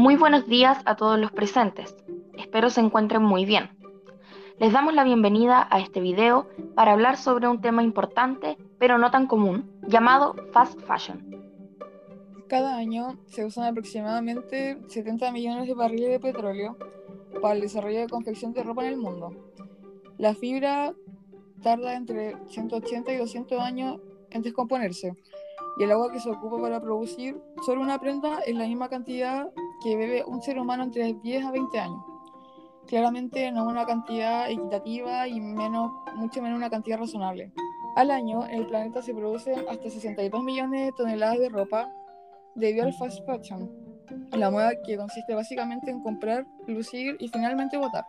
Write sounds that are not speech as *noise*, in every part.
Muy buenos días a todos los presentes. Espero se encuentren muy bien. Les damos la bienvenida a este video para hablar sobre un tema importante, pero no tan común, llamado fast fashion. Cada año se usan aproximadamente 70 millones de barriles de petróleo para el desarrollo de confección de ropa en el mundo. La fibra tarda entre 180 y 200 años en descomponerse y el agua que se ocupa para producir solo una prenda es la misma cantidad que bebe un ser humano entre 10 a 20 años. Claramente no una cantidad equitativa y menos, mucho menos una cantidad razonable. Al año, en el planeta se producen hasta 62 millones de toneladas de ropa debido al fast fashion, la moda que consiste básicamente en comprar, lucir y finalmente botar.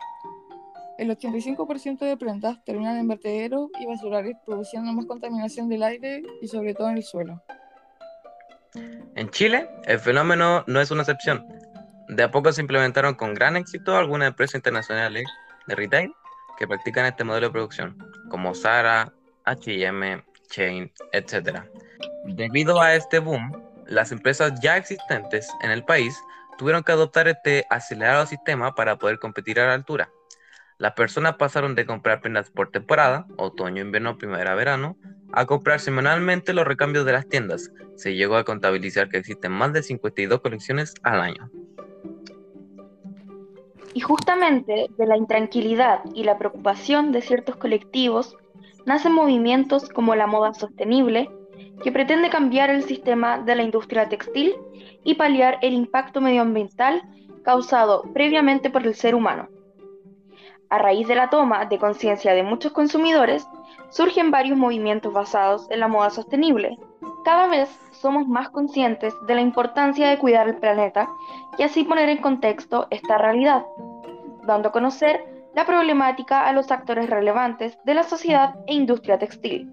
El 85% de prendas terminan en vertederos y basurales, produciendo más contaminación del aire y sobre todo en el suelo. En Chile, el fenómeno no es una excepción. De a poco se implementaron con gran éxito algunas empresas internacionales de retail que practican este modelo de producción, como Zara, HM, Chain, etc. Debido a este boom, las empresas ya existentes en el país tuvieron que adoptar este acelerado sistema para poder competir a la altura. Las personas pasaron de comprar prendas por temporada, otoño, invierno, primavera, verano, a comprar semanalmente los recambios de las tiendas. Se llegó a contabilizar que existen más de 52 colecciones al año. Y justamente de la intranquilidad y la preocupación de ciertos colectivos nacen movimientos como la moda sostenible, que pretende cambiar el sistema de la industria textil y paliar el impacto medioambiental causado previamente por el ser humano. A raíz de la toma de conciencia de muchos consumidores, surgen varios movimientos basados en la moda sostenible. Cada vez somos más conscientes de la importancia de cuidar el planeta y así poner en contexto esta realidad, dando a conocer la problemática a los actores relevantes de la sociedad e industria textil,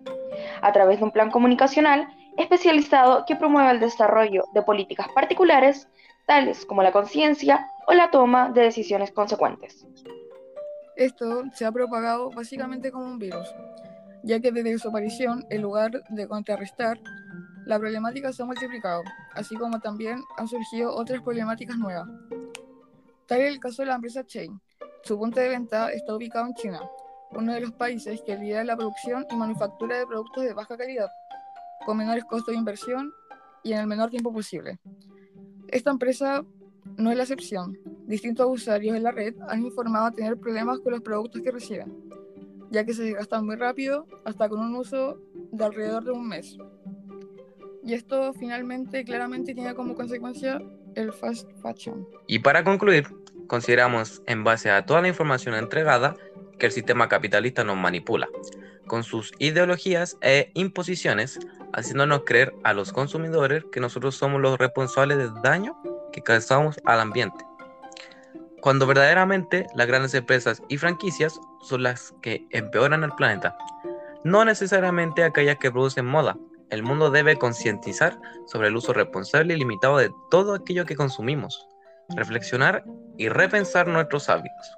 a través de un plan comunicacional especializado que promueva el desarrollo de políticas particulares, tales como la conciencia o la toma de decisiones consecuentes. Esto se ha propagado básicamente como un virus, ya que desde su aparición, en lugar de contrarrestar, la problemática se ha multiplicado, así como también han surgido otras problemáticas nuevas. Tal es el caso de la empresa Chain. Su punto de venta está ubicado en China, uno de los países que lidera la producción y manufactura de productos de baja calidad, con menores costos de inversión y en el menor tiempo posible. Esta empresa no es la excepción. Distintos usuarios de la red han informado tener problemas con los productos que reciben, ya que se desgastan muy rápido, hasta con un uso de alrededor de un mes. Y esto finalmente claramente tiene como consecuencia el fast fashion. Y para concluir, consideramos, en base a toda la información entregada, que el sistema capitalista nos manipula con sus ideologías e imposiciones, haciéndonos creer a los consumidores que nosotros somos los responsables del daño que causamos al ambiente. Cuando verdaderamente las grandes empresas y franquicias son las que empeoran al planeta, no necesariamente aquellas que producen moda. El mundo debe concientizar sobre el uso responsable y limitado de todo aquello que consumimos, reflexionar y repensar nuestros hábitos.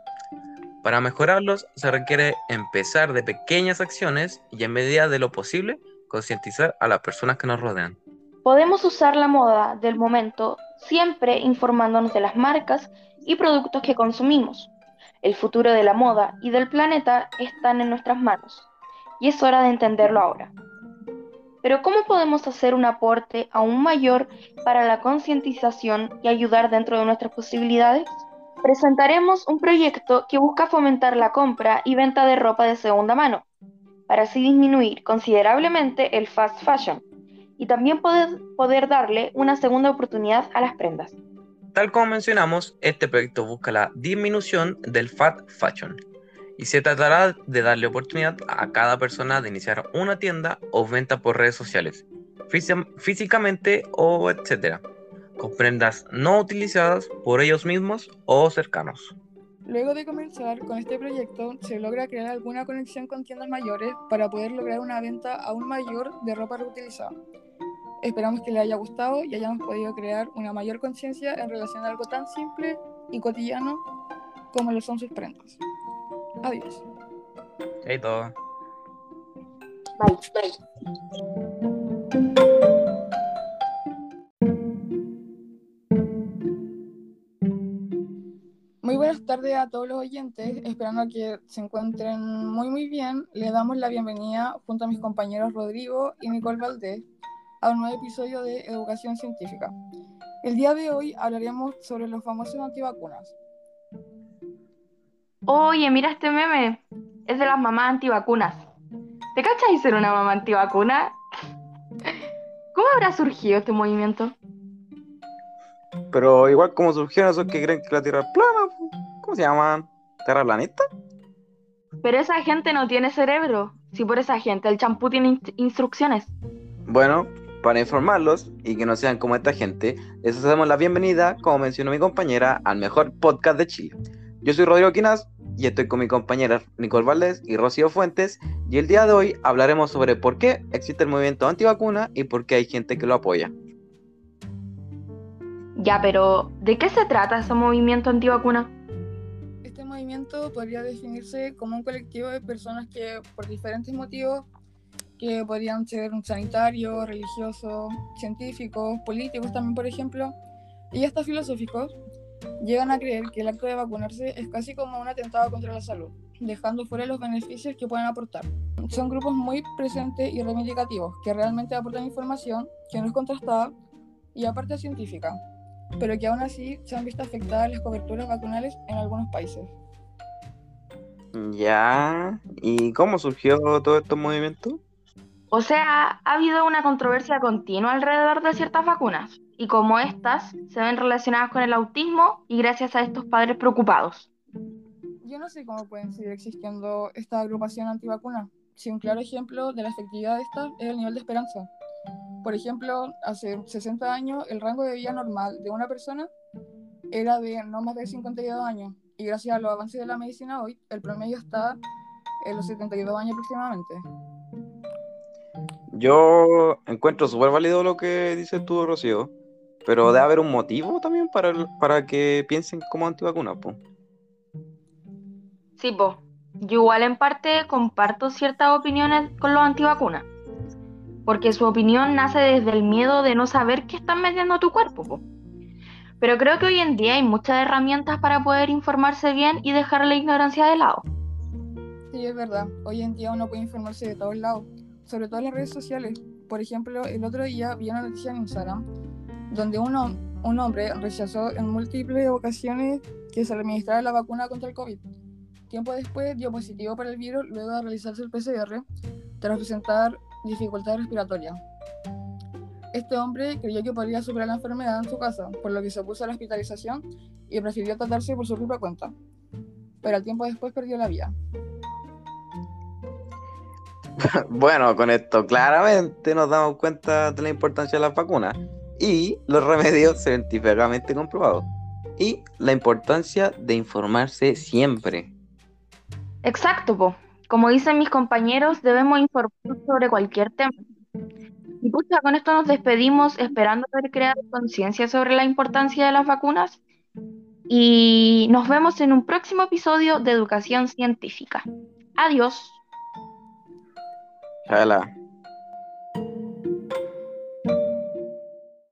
Para mejorarlos se requiere empezar de pequeñas acciones y en medida de lo posible concientizar a las personas que nos rodean. Podemos usar la moda del momento siempre informándonos de las marcas y productos que consumimos. El futuro de la moda y del planeta están en nuestras manos y es hora de entenderlo ahora. Pero ¿cómo podemos hacer un aporte aún mayor para la concientización y ayudar dentro de nuestras posibilidades? Presentaremos un proyecto que busca fomentar la compra y venta de ropa de segunda mano, para así disminuir considerablemente el fast fashion y también poder, poder darle una segunda oportunidad a las prendas. Tal como mencionamos, este proyecto busca la disminución del fast fashion y se tratará de darle oportunidad a cada persona de iniciar una tienda o venta por redes sociales, físicamente o etcétera, con prendas no utilizadas por ellos mismos o cercanos. Luego de comenzar con este proyecto, se logra crear alguna conexión con tiendas mayores para poder lograr una venta aún mayor de ropa reutilizada. Esperamos que les haya gustado y hayamos podido crear una mayor conciencia en relación a algo tan simple y cotidiano como lo son sus prendas. Adiós. todo. Bye. Bye. buenas tardes a todos los oyentes, esperando que se encuentren muy muy bien. Les damos la bienvenida junto a mis compañeros Rodrigo y Nicole Valdés a un nuevo episodio de Educación Científica. El día de hoy hablaremos sobre los famosos antivacunas. Oye, mira este meme. Es de las mamás antivacunas. ¿Te cachas ser una mamá antivacuna? ¿Cómo habrá surgido este movimiento? Pero igual como surgieron esos que creen que la Tierra es plana, ¿cómo se llaman? ¿Terraplanistas? Pero esa gente no tiene cerebro. Si por esa gente el champú tiene instrucciones. Bueno, para informarlos y que no sean como esta gente, les hacemos la bienvenida, como mencionó mi compañera, al mejor podcast de Chile. Yo soy Rodrigo Quinas y estoy con mi compañera Nicole Valdés y Rocío Fuentes y el día de hoy hablaremos sobre por qué existe el movimiento antivacuna y por qué hay gente que lo apoya. Ya, pero ¿de qué se trata ese movimiento antivacuna? Este movimiento podría definirse como un colectivo de personas que por diferentes motivos, que podrían ser sanitarios, religiosos, científicos, políticos también, por ejemplo, y hasta filosóficos, llegan a creer que el acto de vacunarse es casi como un atentado contra la salud, dejando fuera los beneficios que pueden aportar. Son grupos muy presentes y reivindicativos, que realmente aportan información que no es contrastada y aparte científica, pero que aún así se han visto afectadas las coberturas vacunales en algunos países. Ya, ¿y cómo surgió todo este movimiento? O sea, ha habido una controversia continua alrededor de ciertas vacunas, y como estas se ven relacionadas con el autismo y gracias a estos padres preocupados. Yo no sé cómo pueden seguir existiendo esta agrupación antivacuna, si un claro ejemplo de la efectividad de esta es el nivel de esperanza. Por ejemplo, hace 60 años el rango de vida normal de una persona era de no más de 52 años y gracias a los avances de la medicina hoy el promedio está en los 72 años aproximadamente. Yo encuentro súper válido lo que dices tú, Rocío, pero debe haber un motivo también para, para que piensen como antivacunas, po. Sí, po. Yo igual en parte comparto ciertas opiniones con los antivacunas porque su opinión nace desde el miedo de no saber qué están metiendo a tu cuerpo. Pero creo que hoy en día hay muchas herramientas para poder informarse bien y dejar la ignorancia de lado. Sí, es verdad. Hoy en día uno puede informarse de todos lados, sobre todo en las redes sociales. Por ejemplo, el otro día vi una noticia en Instagram donde uno, un hombre rechazó en múltiples ocasiones que se le administrara la vacuna contra el COVID. Tiempo después dio positivo para el virus luego de realizarse el PCR tras presentar dificultad respiratoria. Este hombre creyó que podría superar la enfermedad en su casa, por lo que se opuso a la hospitalización y prefirió tratarse por su propia cuenta. Pero al tiempo después perdió la vida. *laughs* Bueno, con esto claramente nos damos cuenta de la importancia de las vacunas y los remedios científicamente comprobados. Y la importancia de informarse siempre. Exacto, po. Como dicen mis compañeros, debemos informar sobre cualquier tema. Y pucha, con esto nos despedimos esperando haber creado conciencia sobre la importancia de las vacunas. Y nos vemos en un próximo episodio de Educación Científica. Adiós. 开了